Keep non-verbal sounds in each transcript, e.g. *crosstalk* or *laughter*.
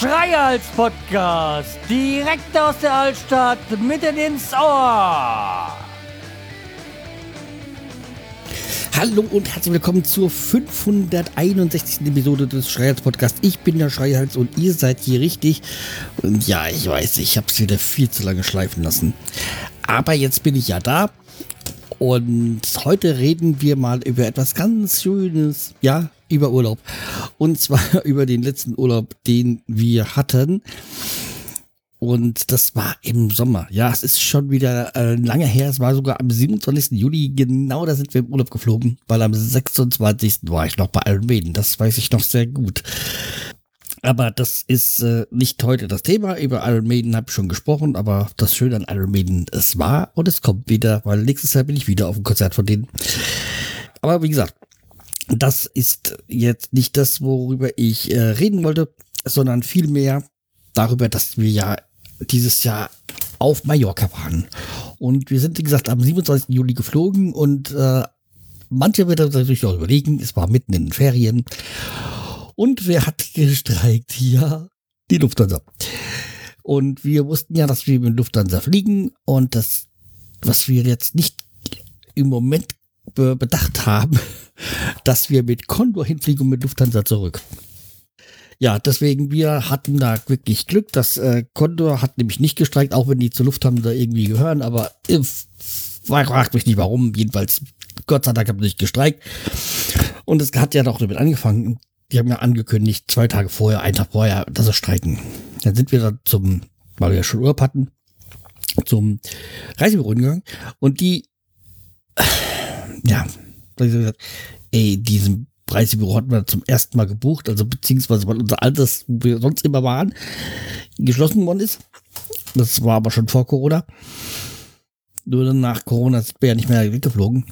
Schreihals Podcast. Direkt aus der Altstadt, mitten ins Ohr. Hallo und herzlich willkommen zur 561. Episode des Schreihals Podcasts. Ich bin der Schreihals und ihr seid hier richtig. Und ja, ich weiß, ich habe es wieder viel zu lange schleifen lassen. Aber jetzt bin ich ja da. Und heute reden wir mal über etwas ganz Schönes. Ja, über Urlaub. Und zwar *laughs* über den letzten Urlaub, den wir hatten. Und das war im Sommer. Ja, es ist schon wieder äh, lange her. Es war sogar am 27. Juli. Genau da sind wir im Urlaub geflogen, weil am 26. war ich noch bei Almeden. Das weiß ich noch sehr gut. Aber das ist äh, nicht heute das Thema. Über Iron Maiden habe ich schon gesprochen, aber das Schöne an Iron Maiden, es war und es kommt wieder, weil nächstes Jahr bin ich wieder auf dem Konzert von denen. Aber wie gesagt, das ist jetzt nicht das, worüber ich äh, reden wollte, sondern vielmehr darüber, dass wir ja dieses Jahr auf Mallorca waren. Und wir sind, wie gesagt, am 27. Juli geflogen und äh, manche werden sich auch überlegen, es war mitten in den Ferien. Und wer hat gestreikt? Ja, die Lufthansa. Und wir wussten ja, dass wir mit Lufthansa fliegen und das, was wir jetzt nicht im Moment bedacht haben, *laughs* dass wir mit Condor hinfliegen und mit Lufthansa zurück. Ja, deswegen, wir hatten da wirklich Glück. Das äh, Condor hat nämlich nicht gestreikt, auch wenn die zur Lufthansa irgendwie gehören, aber äh, fragt mich nicht warum. Jedenfalls, Gott sei Dank haben sie nicht gestreikt. Und es hat ja doch damit angefangen. Die haben ja angekündigt, zwei Tage vorher, einen Tag vorher, dass sie streiken. Dann sind wir dann zum, weil wir ja schon Urlaub hatten, zum Reisebüro gegangen und die, ja, ey, diesen Reisebüro hatten wir zum ersten Mal gebucht, also beziehungsweise weil unser altes, wo wir sonst immer waren, geschlossen worden ist. Das war aber schon vor Corona. Nur dann nach Corona wir ja nicht mehr weggeflogen.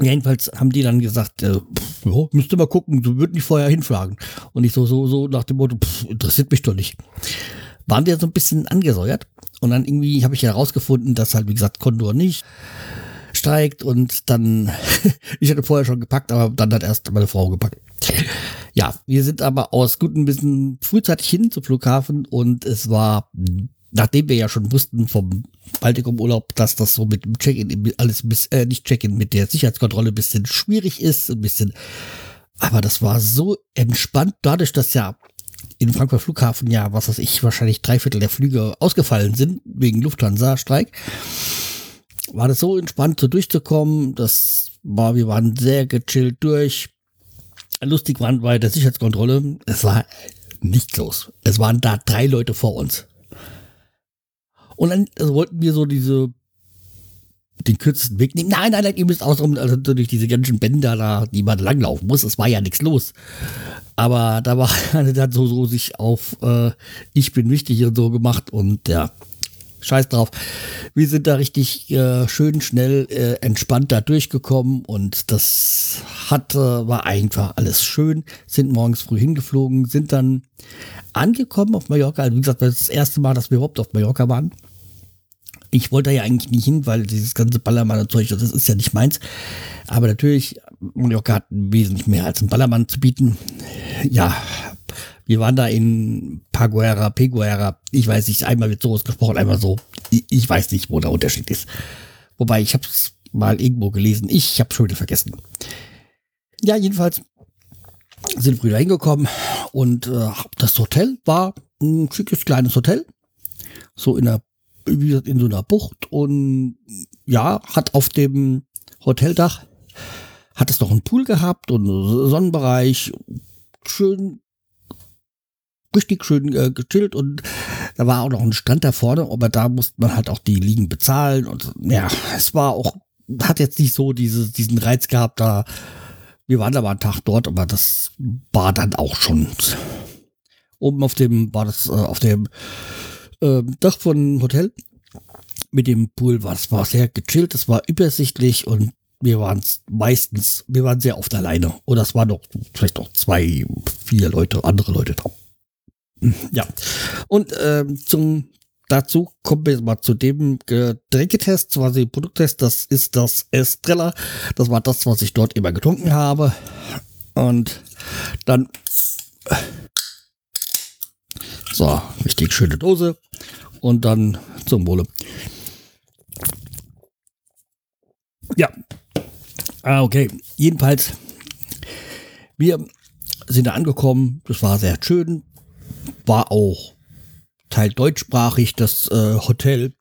Jedenfalls haben die dann gesagt, äh, ja, müsste mal gucken, du würden nicht vorher hinfragen. Und ich so, so, so nach dem Motto, pff, interessiert mich doch nicht. Waren wir so ein bisschen angesäuert. Und dann irgendwie habe ich herausgefunden, dass halt, wie gesagt, Condor nicht steigt und dann, *laughs* ich hatte vorher schon gepackt, aber dann hat erst meine Frau gepackt. Ja, wir sind aber aus gutem Wissen frühzeitig hin zum Flughafen und es war, nachdem wir ja schon wussten vom Baltikum-Urlaub, dass das so mit dem Check-in alles bis, äh, nicht Check-in, mit der Sicherheitskontrolle ein bisschen schwierig ist, ein bisschen, aber das war so entspannt, dadurch, dass ja in Frankfurt Flughafen ja, was weiß ich, wahrscheinlich drei Viertel der Flüge ausgefallen sind, wegen Lufthansa-Streik war das so entspannt, so durchzukommen. Das war, wir waren sehr gechillt durch. Lustig waren bei der Sicherheitskontrolle, es war nichts los. Es waren da drei Leute vor uns. Und dann also wollten wir so diese, den kürzesten Weg nehmen. Nein, nein, nein, ihr müsst außenrum, also durch diese ganzen Bänder da, die man langlaufen muss. Es war ja nichts los. Aber da war *laughs* der hat so, so sich auf, äh, ich bin wichtig und so gemacht und ja, scheiß drauf. Wir sind da richtig äh, schön schnell äh, entspannt da durchgekommen und das hat, äh, war einfach alles schön. Sind morgens früh hingeflogen, sind dann angekommen auf Mallorca. Also wie gesagt, das das erste Mal, dass wir überhaupt auf Mallorca waren. Ich wollte ja eigentlich nicht hin, weil dieses ganze Ballermann-Zeug, das ist ja nicht meins. Aber natürlich, Mallorca hat wesentlich mehr als ein Ballermann zu bieten. Ja, wir waren da in Paguera, Peguera. Ich weiß nicht, einmal wird so ausgesprochen, einmal so. Ich, ich weiß nicht, wo der Unterschied ist. Wobei, ich habe es mal irgendwo gelesen. Ich habe schon wieder vergessen. Ja, jedenfalls sind wir da hingekommen und äh, das Hotel war ein schickes kleines Hotel. So in einer, wie gesagt, in so einer Bucht und ja, hat auf dem Hoteldach hat es noch einen Pool gehabt und Sonnenbereich. Schön richtig schön äh, gechillt und da war auch noch ein Strand da vorne, aber da musste man halt auch die Liegen bezahlen und ja, es war auch, hat jetzt nicht so diese, diesen Reiz gehabt, da, wir waren aber einen Tag dort, aber das war dann auch schon. Oben auf dem, war das, äh, auf dem äh, Dach von Hotel mit dem Pool war es war sehr gechillt, es war übersichtlich und wir waren meistens, wir waren sehr oft alleine. Oder es waren noch vielleicht noch zwei, vier Leute, andere Leute drauf. Ja. Und ähm, zum dazu kommen wir mal zu dem Getränketest, quasi Produkttest. Das ist das Estrella. Das war das, was ich dort immer getrunken habe. Und dann So, richtig schöne Dose. Und dann zum Wohle. Ja. Ah, okay. Jedenfalls, wir sind da angekommen. Das war sehr schön. War auch Teil deutschsprachig, das äh, Hotel.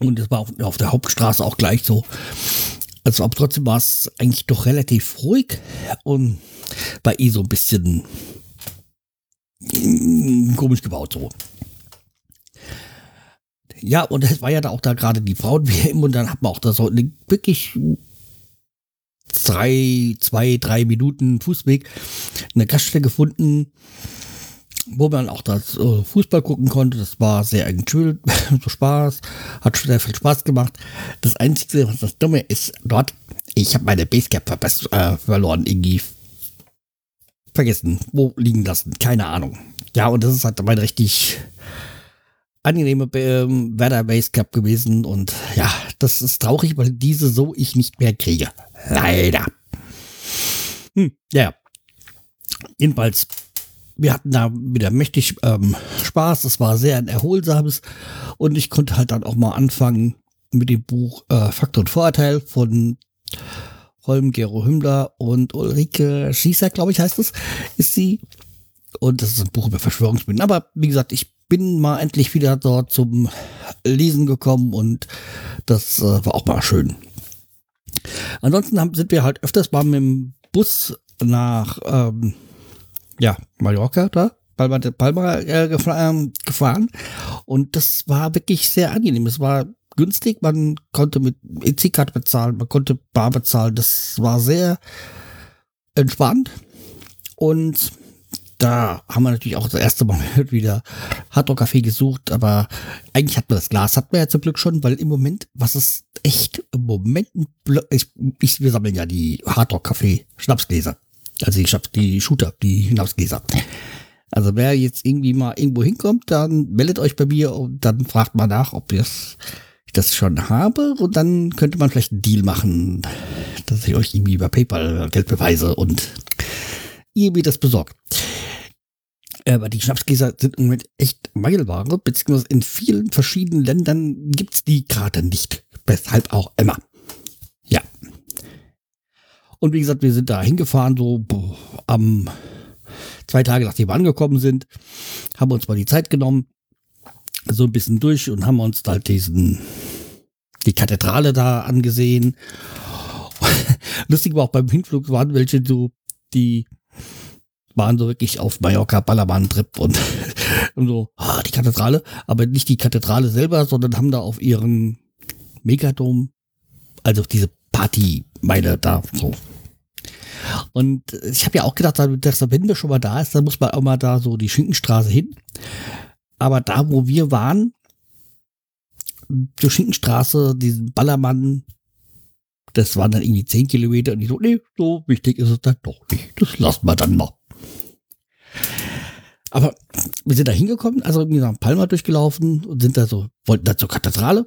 Und es war auf, auf, der Hauptstraße auch gleich so. Also, aber trotzdem war es eigentlich doch relativ ruhig und war eh so ein bisschen mm, komisch gebaut so. Ja, und es war ja da auch da gerade die Frauen-WM und dann hat man auch da so wirklich drei, zwei, drei Minuten Fußweg eine Gaststätte gefunden, wo man auch das äh, Fußball gucken konnte. Das war sehr schön, *laughs* so Spaß, hat sehr viel Spaß gemacht. Das Einzige, was das Dumme ist, dort, ich habe meine Basecap äh, verloren, irgendwie vergessen, wo liegen lassen, keine Ahnung. Ja, und das ist halt mein richtig angenehme ähm, Weather Base Cup gewesen und ja, das ist traurig, weil diese so ich nicht mehr kriege. Leider. Hm, ja. Jedenfalls, wir hatten da wieder mächtig ähm, Spaß. Es war sehr ein erholsames und ich konnte halt dann auch mal anfangen mit dem Buch äh, Faktor und Vorurteil von Holm Gero Hümmler und Ulrike Schießer, glaube ich, heißt es, ist sie. Und das ist ein Buch über Verschwörungsmythen. Aber wie gesagt, ich bin mal endlich wieder dort zum Lesen gekommen und das äh, war auch mal schön. Ansonsten haben, sind wir halt öfters mal mit dem Bus nach ähm, ja, Mallorca da, Palma Palma äh, ähm, gefahren und das war wirklich sehr angenehm. Es war günstig, man konnte mit EC-Karte bezahlen, man konnte bar bezahlen. Das war sehr entspannt und da haben wir natürlich auch das erste Mal *laughs* wieder Hardrock Café gesucht, aber eigentlich hat man das Glas, hat man ja zum Glück schon, weil im Moment, was ist echt im Moment, ich, ich, wir sammeln ja die Hardrock Café Schnapsgläser. Also die, die Shooter, die Schnapsgläser. Also wer jetzt irgendwie mal irgendwo hinkommt, dann meldet euch bei mir und dann fragt mal nach, ob ich das schon habe und dann könnte man vielleicht einen Deal machen, dass ich euch irgendwie über PayPal Geld beweise und ihr mir das besorgt. Aber die Schnapsgläser sind im Moment echt Mangelware, beziehungsweise in vielen verschiedenen Ländern gibt's die gerade nicht. Weshalb auch immer. Und wie gesagt, wir sind da hingefahren, so boah, am zwei Tage nachdem wir angekommen sind, haben uns mal die Zeit genommen, so ein bisschen durch und haben uns halt diesen, die Kathedrale da angesehen. *laughs* Lustig war auch beim Hinflug waren welche so, die waren so wirklich auf Mallorca Ballermann-Trip und, *laughs* und so, ah, die Kathedrale, aber nicht die Kathedrale selber, sondern haben da auf ihren Megadom, also diese Partymeile da so. Und ich habe ja auch gedacht, dass wenn wir schon mal da ist, dann muss man auch mal da so die Schinkenstraße hin. Aber da, wo wir waren, die Schinkenstraße, diesen Ballermann, das waren dann irgendwie zehn Kilometer und ich so, nee, so wichtig ist es dann doch nicht. Das lassen wir dann mal. Aber wir sind da hingekommen, also wir sind Palma durchgelaufen und sind da so, wollten da zur Kathedrale,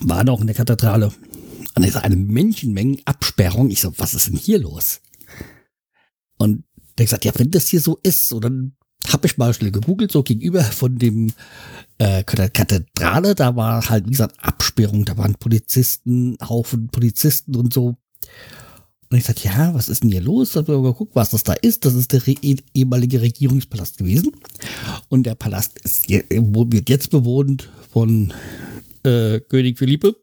waren auch in der Kathedrale. Und da ist eine Menschenmengenabsperrung. Ich so, was ist denn hier los? Und der gesagt, ja, wenn das hier so ist, so dann habe ich mal schnell gegoogelt, so gegenüber von dem äh, Kathedrale, da war halt, wie gesagt, Absperrung, da waren Polizisten, Haufen Polizisten und so. Und ich sagte, ja, was ist denn hier los? Da haben wir geguckt, was das da ist. Das ist der ehemalige Regierungspalast gewesen. Und der Palast ist, wird jetzt bewohnt von äh, König Philippe,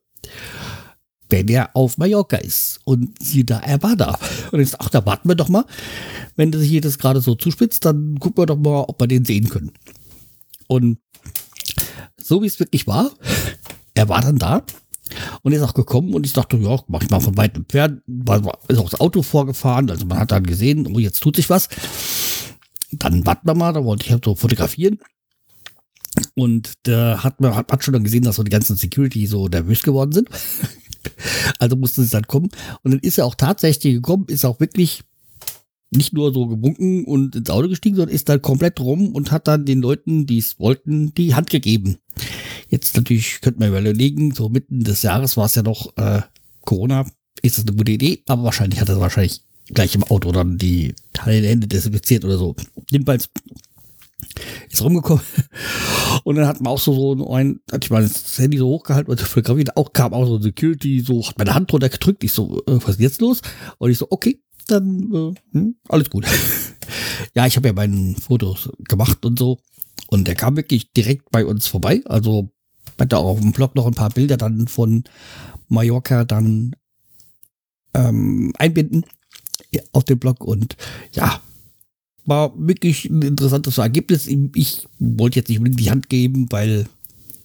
wenn er auf Mallorca ist. Und sie da, er war da. Und ich ach, da warten wir doch mal. Wenn sich hier das gerade so zuspitzt, dann gucken wir doch mal, ob wir den sehen können. Und so wie es wirklich war, er war dann da und ist auch gekommen und ich dachte, ja, mach ich mal von weitem entfernt. Ist auch das Auto vorgefahren, also man hat dann gesehen, oh, jetzt tut sich was. Dann warten wir mal, da wollte ich halt so fotografieren. Und da hat man hat schon dann gesehen, dass so die ganzen Security so nervös geworden sind. *laughs* also musste es dann kommen. Und dann ist er auch tatsächlich gekommen, ist auch wirklich nicht nur so gebunken und ins Auto gestiegen, sondern ist dann komplett rum und hat dann den Leuten, die es wollten, die Hand gegeben. Jetzt natürlich könnte man überlegen, so mitten des Jahres war es ja noch äh, Corona, ist das eine gute Idee, aber wahrscheinlich hat er wahrscheinlich gleich im Auto dann die Hände desinfiziert oder so. Jedenfalls Ist rumgekommen. *laughs* Und dann hat man auch so, so ein, hatte ich mal das Handy so hochgehalten und fotografiert, auch kam auch so Security, so hat meine Hand drunter gedrückt. Ich so, äh, was ist jetzt los? Und ich so, okay, dann äh, hm, alles gut. *laughs* ja, ich habe ja meine Fotos gemacht und so. Und der kam wirklich direkt bei uns vorbei. Also hat da auch auf dem Blog noch ein paar Bilder dann von Mallorca dann ähm, einbinden auf dem Blog. Und ja, war wirklich ein interessantes Ergebnis. Ich wollte jetzt nicht unbedingt die Hand geben, weil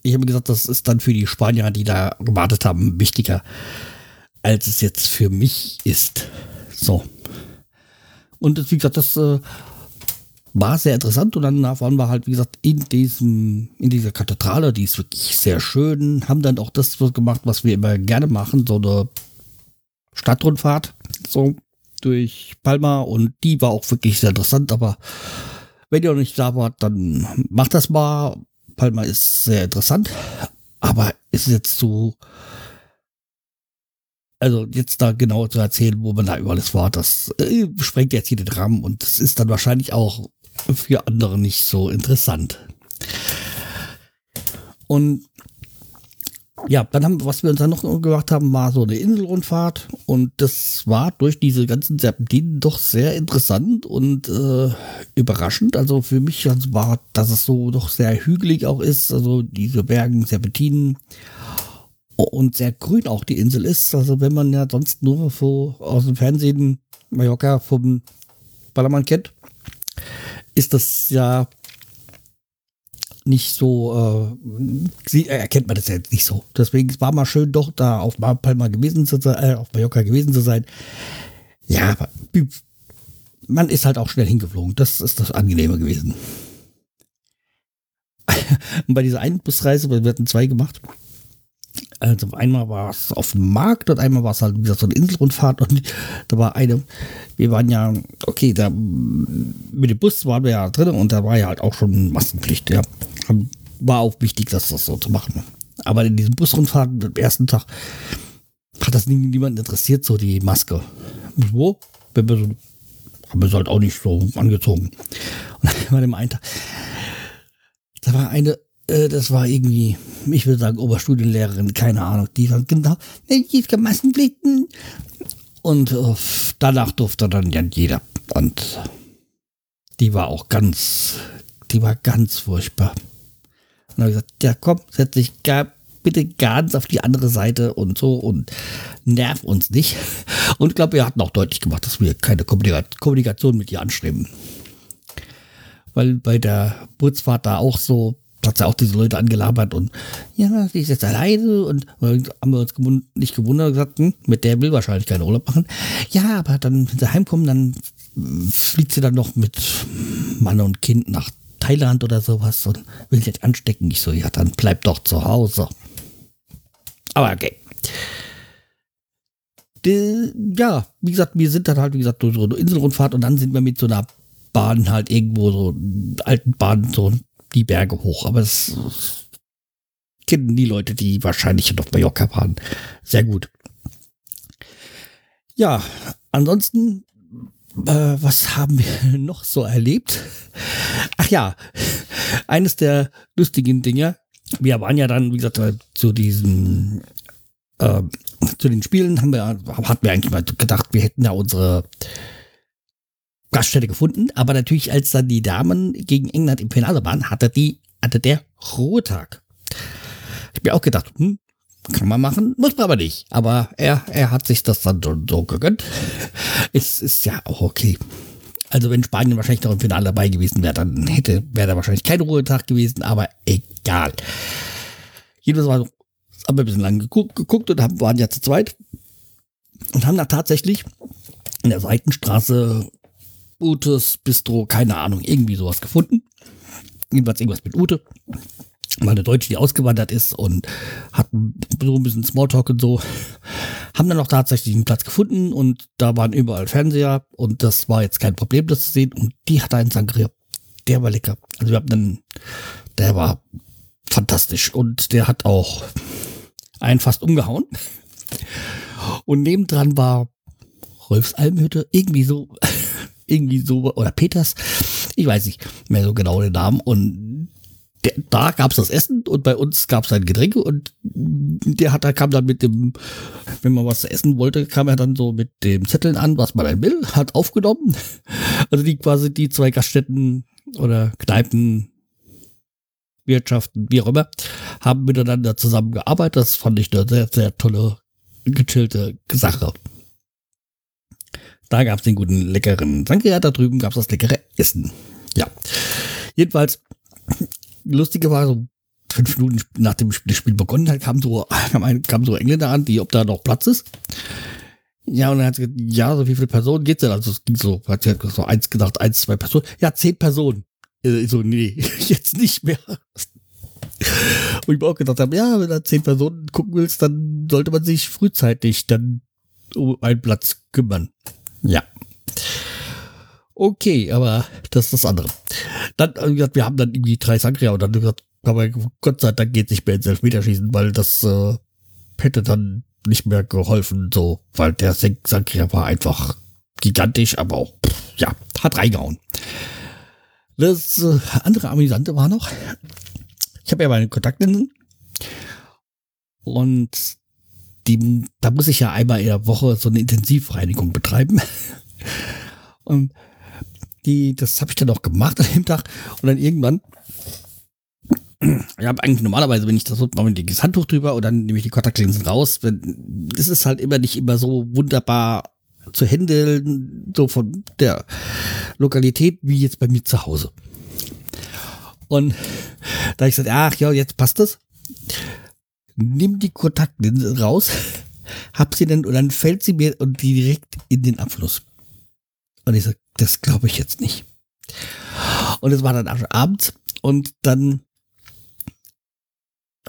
ich habe gesagt, das ist dann für die Spanier, die da gewartet haben, wichtiger, als es jetzt für mich ist. So. Und das, wie gesagt, das äh, war sehr interessant und dann waren wir halt, wie gesagt, in diesem, in dieser Kathedrale, die ist wirklich sehr schön, haben dann auch das gemacht, was wir immer gerne machen, so eine Stadtrundfahrt, so durch Palma und die war auch wirklich sehr interessant, aber wenn ihr noch nicht da wart, dann macht das mal. Palma ist sehr interessant, aber ist jetzt so, also jetzt da genau zu erzählen, wo man da überall war, das äh, sprengt jetzt hier den Rahmen und das ist dann wahrscheinlich auch für andere nicht so interessant. Und ja, dann haben, was wir uns dann noch gemacht haben, war so eine Inselrundfahrt und das war durch diese ganzen Serpentinen doch sehr interessant und äh, überraschend. Also für mich war, dass es so doch sehr hügelig auch ist, also diese Bergen, Serpentinen und sehr grün auch die Insel ist. Also wenn man ja sonst nur so aus dem Fernsehen Mallorca vom Ballermann kennt, ist das ja nicht so, äh, erkennt man das jetzt nicht so. Deswegen war mal schön doch da auf Palma gewesen zu sein, äh, auf Mallorca gewesen zu sein. Ja, aber man ist halt auch schnell hingeflogen. Das ist das Angenehme gewesen. *laughs* Und bei dieser einen Busreise, wir hatten zwei gemacht, also einmal war es auf dem Markt und einmal war es halt wieder so eine Inselrundfahrt und da war eine, wir waren ja, okay, da mit dem Bus waren wir ja drin und da war ja halt auch schon Maskenpflicht, ja. War auch wichtig, das, das so zu machen. Aber in diesem Busrundfahrt am ersten Tag hat das niemand interessiert, so die Maske. Wo? Wir haben wir es halt auch nicht so angezogen. Und dann war dem einen Tag, da war eine äh, das war irgendwie, ich würde sagen, Oberstudienlehrerin, keine Ahnung, die war genau, ich kann Massenpflichten. Und äh, danach durfte dann ja jeder. Und die war auch ganz, die war ganz furchtbar. Und habe gesagt, ja komm, setz dich gar, bitte ganz auf die andere Seite und so und nerv uns nicht. *laughs* Und ich glaube, wir hatten auch deutlich gemacht, dass wir keine Kommunikation mit ihr anstreben. Weil bei der Bootsfahrt da auch so, hat sie auch diese Leute angelabert und ja, sie ist jetzt alleine und haben wir uns nicht gewundert und gesagt, hm, mit der will wahrscheinlich keinen Urlaub machen. Ja, aber dann, wenn sie heimkommen, dann fliegt sie dann noch mit Mann und Kind nach Thailand oder sowas und will sich anstecken. Ich so, ja, dann bleib doch zu Hause. Aber okay. Die, ja, wie gesagt, wir sind dann halt, wie gesagt, so eine Inselrundfahrt und dann sind wir mit so einer Bahn halt irgendwo so alten Bahn so die Berge hoch. Aber das kennen die Leute, die wahrscheinlich noch Mallorca waren, sehr gut. Ja, ansonsten, äh, was haben wir *laughs* noch so erlebt? Ach ja, eines der lustigen Dinge. Wir waren ja dann, wie gesagt, zu diesem, äh, zu den Spielen haben wir, hatten wir eigentlich mal gedacht, wir hätten ja unsere Gaststätte gefunden, aber natürlich, als dann die Damen gegen England im Finale waren, hatte die, hatte der Ruhetag. Ich mir auch gedacht, hm, kann man machen, muss man aber nicht. Aber er, er hat sich das dann so, so gegönnt. Es ist ja auch okay. Also wenn Spanien wahrscheinlich noch im Finale dabei gewesen wäre, dann hätte, wäre da wahrscheinlich kein Ruhetag gewesen, aber egal. Jedenfalls haben wir ein bisschen lang geguckt, geguckt und haben, waren ja zu zweit und haben da tatsächlich in der Seitenstraße Utes Bistro, keine Ahnung, irgendwie sowas gefunden. Jedenfalls irgendwas mit Ute. Mal eine Deutsche, die ausgewandert ist und hat so ein bisschen Smalltalk und so. Haben dann auch tatsächlich einen Platz gefunden und da waren überall Fernseher und das war jetzt kein Problem, das zu sehen. Und die hatte einen Sangria. Der war lecker. Also wir haben einen, der war fantastisch und der hat auch einen fast umgehauen. Und nebendran war Rolfs Almhütte, irgendwie so *laughs* irgendwie so, oder Peters, ich weiß nicht mehr so genau den Namen. Und der, da gab es das Essen und bei uns gab es ein Getränk und der hat, da kam dann mit dem, wenn man was essen wollte, kam er dann so mit dem Zetteln an, was man dann will, hat aufgenommen. *laughs* Also die quasi die zwei Gaststätten oder Kneipen, Wirtschaften, wie auch immer, haben miteinander zusammengearbeitet. Das fand ich eine sehr, sehr tolle, gechillte Sache. Da gab es den guten, leckeren Sangria, da drüben gab es das leckere Essen. Ja. Jedenfalls, lustige war so, fünf Minuten nach dem Spiel begonnen hat, kam so, *laughs* kam, so Engländer an, die, ob da noch Platz ist. Ja, und er hat gesagt, ja, so wie viele Personen geht's denn? Also es ging so, hat sie so eins gedacht, eins, zwei Personen. Ja, zehn Personen. Äh, ich so, nee, *laughs* jetzt nicht mehr. Und ich mir auch gedacht habe, ja, wenn du zehn Personen gucken willst, dann sollte man sich frühzeitig dann um einen Platz kümmern. Ja. Okay, aber das ist das andere. Dann, äh, wir haben dann irgendwie drei Sangria und dann gesagt, aber Gott sei Dank geht nicht mehr ins Elfmeterschießen, weil das äh, hätte dann nicht mehr geholfen, so, weil der Sangria war einfach gigantisch, aber auch, pff, ja, hat reingehauen. Das äh, andere Amüsante war noch, ich habe ja meine Kontaktlinsen und die, da muss ich ja einmal in der Woche so eine Intensivreinigung betreiben. *laughs* Und die, das habe ich dann auch gemacht an dem Tag und dann irgendwann ich habe eigentlich normalerweise, wenn ich das mache, das Handtuch drüber und dann nehme ich die Kontaktlinsen raus. Das ist halt immer nicht immer so wunderbar zu handeln, so von der Lokalität wie jetzt bei mir zu Hause. Und da ich gesagt, ach ja, jetzt passt das. Nimm die Kontaktlinse raus, *laughs* hab sie dann und dann fällt sie mir direkt in den Abfluss. Und ich sag, das glaube ich jetzt nicht. Und es war dann abends und dann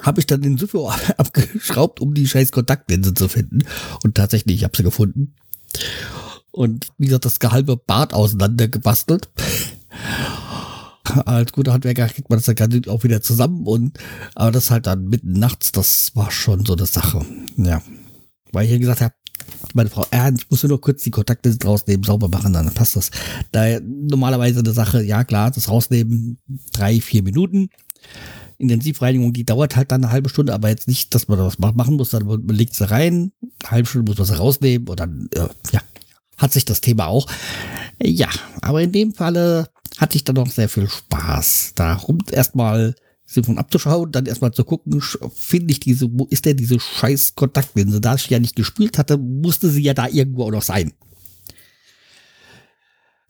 habe ich dann den Sufo *laughs* abgeschraubt, um die scheiß Kontaktlinse zu finden. Und tatsächlich, ich habe sie gefunden. Und wie gesagt, das halbe Bad auseinander gebastelt. Als guter Handwerker kriegt man das dann auch wieder zusammen. Und, aber das halt dann mitten nachts, das war schon so eine Sache. Ja. Weil ich ja gesagt habe, meine Frau, äh, ich muss nur kurz die Kontakte rausnehmen, sauber machen, dann passt das. Da normalerweise eine Sache, ja klar, das rausnehmen, drei, vier Minuten. Intensivreinigung, die dauert halt dann eine halbe Stunde, aber jetzt nicht, dass man das machen muss, dann man legt sie rein, eine halbe Stunde muss man sie rausnehmen und dann, äh, ja, hat sich das Thema auch. Ja, aber in dem Falle hatte ich dann noch sehr viel Spaß. Darum erstmal von abzuschauen, dann erstmal zu gucken, finde ich diese, wo ist denn diese scheiß Kontaktlinse? Da ich ja nicht gespielt hatte, musste sie ja da irgendwo auch noch sein.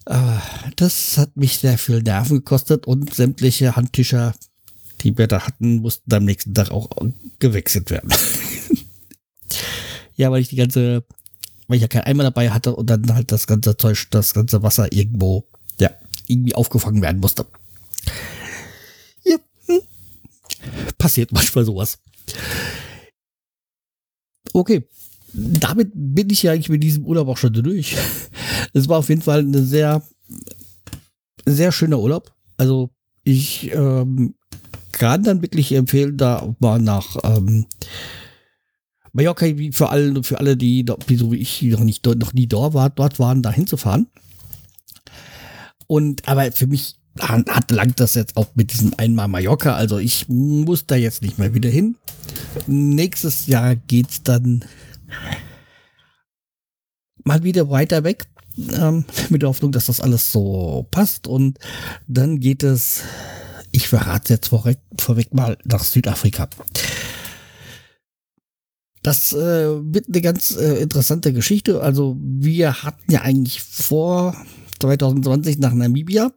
Ah, das hat mich sehr viel Nerven gekostet und sämtliche Handtücher die wir da hatten, mussten am nächsten Tag auch gewechselt werden. *laughs* ja, weil ich die ganze, weil ich ja kein Eimer dabei hatte und dann halt das ganze Zeug, das ganze Wasser irgendwo, ja, irgendwie aufgefangen werden musste. Passiert manchmal sowas. Okay, damit bin ich ja eigentlich mit diesem Urlaub auch schon durch. Es war auf jeden Fall eine sehr, sehr schöner Urlaub. Also ich ähm, kann dann wirklich empfehlen, da mal nach ähm, Mallorca, wie für alle, für alle, die, die so wie ich noch nicht noch nie dort, war, dort waren, da hinzufahren. Und aber für mich hat langt das jetzt auch mit diesem einmal Mallorca. Also ich muss da jetzt nicht mehr wieder hin. Nächstes Jahr geht's dann mal wieder weiter weg. Ähm, mit der Hoffnung, dass das alles so passt. Und dann geht es ich verrate jetzt vorweg, vorweg mal nach Südafrika. Das äh, wird eine ganz äh, interessante Geschichte. Also wir hatten ja eigentlich vor 2020 nach Namibia,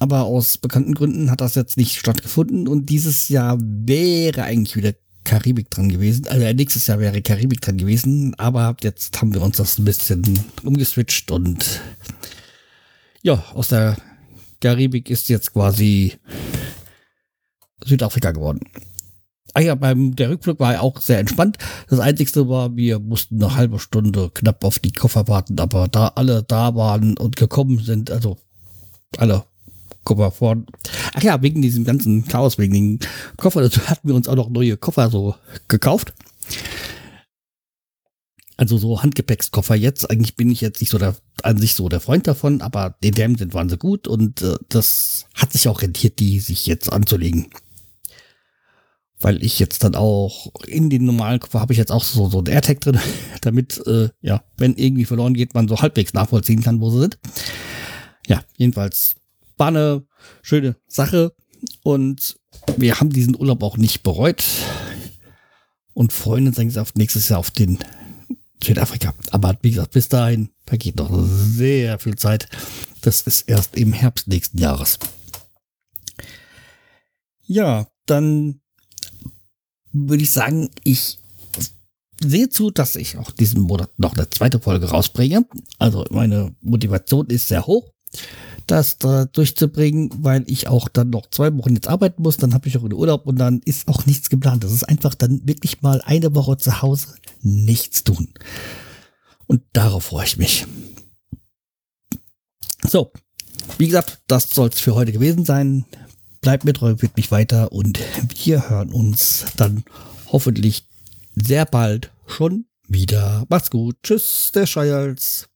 aber aus bekannten Gründen hat das jetzt nicht stattgefunden und dieses Jahr wäre eigentlich wieder Karibik dran gewesen. Also nächstes Jahr wäre Karibik dran gewesen, aber jetzt haben wir uns das ein bisschen umgeswitcht und ja, aus der Karibik ist jetzt quasi Südafrika geworden. Ah ja, beim der Rückflug war auch sehr entspannt. Das Einzigste war, wir mussten eine halbe Stunde knapp auf die Koffer warten, aber da alle da waren und gekommen sind, also alle Koffer vor. Ach ja, wegen diesem ganzen Chaos, wegen den Koffer, dazu hatten wir uns auch noch neue Koffer so gekauft. Also so Handgepäckskoffer jetzt. Eigentlich bin ich jetzt nicht so der, an sich so der Freund davon, aber den Dämmen sind waren sie gut und äh, das hat sich auch rentiert, die sich jetzt anzulegen. Weil ich jetzt dann auch in den normalen Koffer habe ich jetzt auch so, so ein AirTag drin, *laughs* damit, äh, ja, wenn irgendwie verloren geht, man so halbwegs nachvollziehen kann, wo sie sind. Ja, jedenfalls war eine schöne Sache und wir haben diesen Urlaub auch nicht bereut und freuen uns eigentlich auf nächstes Jahr auf den Südafrika. Aber wie gesagt, bis dahin vergeht noch sehr viel Zeit. Das ist erst im Herbst nächsten Jahres. Ja, dann würde ich sagen, ich sehe zu, dass ich auch diesen Monat noch eine zweite Folge rausbringe. Also meine Motivation ist sehr hoch, das da durchzubringen, weil ich auch dann noch zwei Wochen jetzt arbeiten muss. Dann habe ich auch einen Urlaub und dann ist auch nichts geplant. Das ist einfach dann wirklich mal eine Woche zu Hause nichts tun. Und darauf freue ich mich. So, wie gesagt, das soll es für heute gewesen sein. Bleibt mir treu, wird mich weiter und wir hören uns dann hoffentlich sehr bald schon wieder. Macht's gut. Tschüss, der Scheials.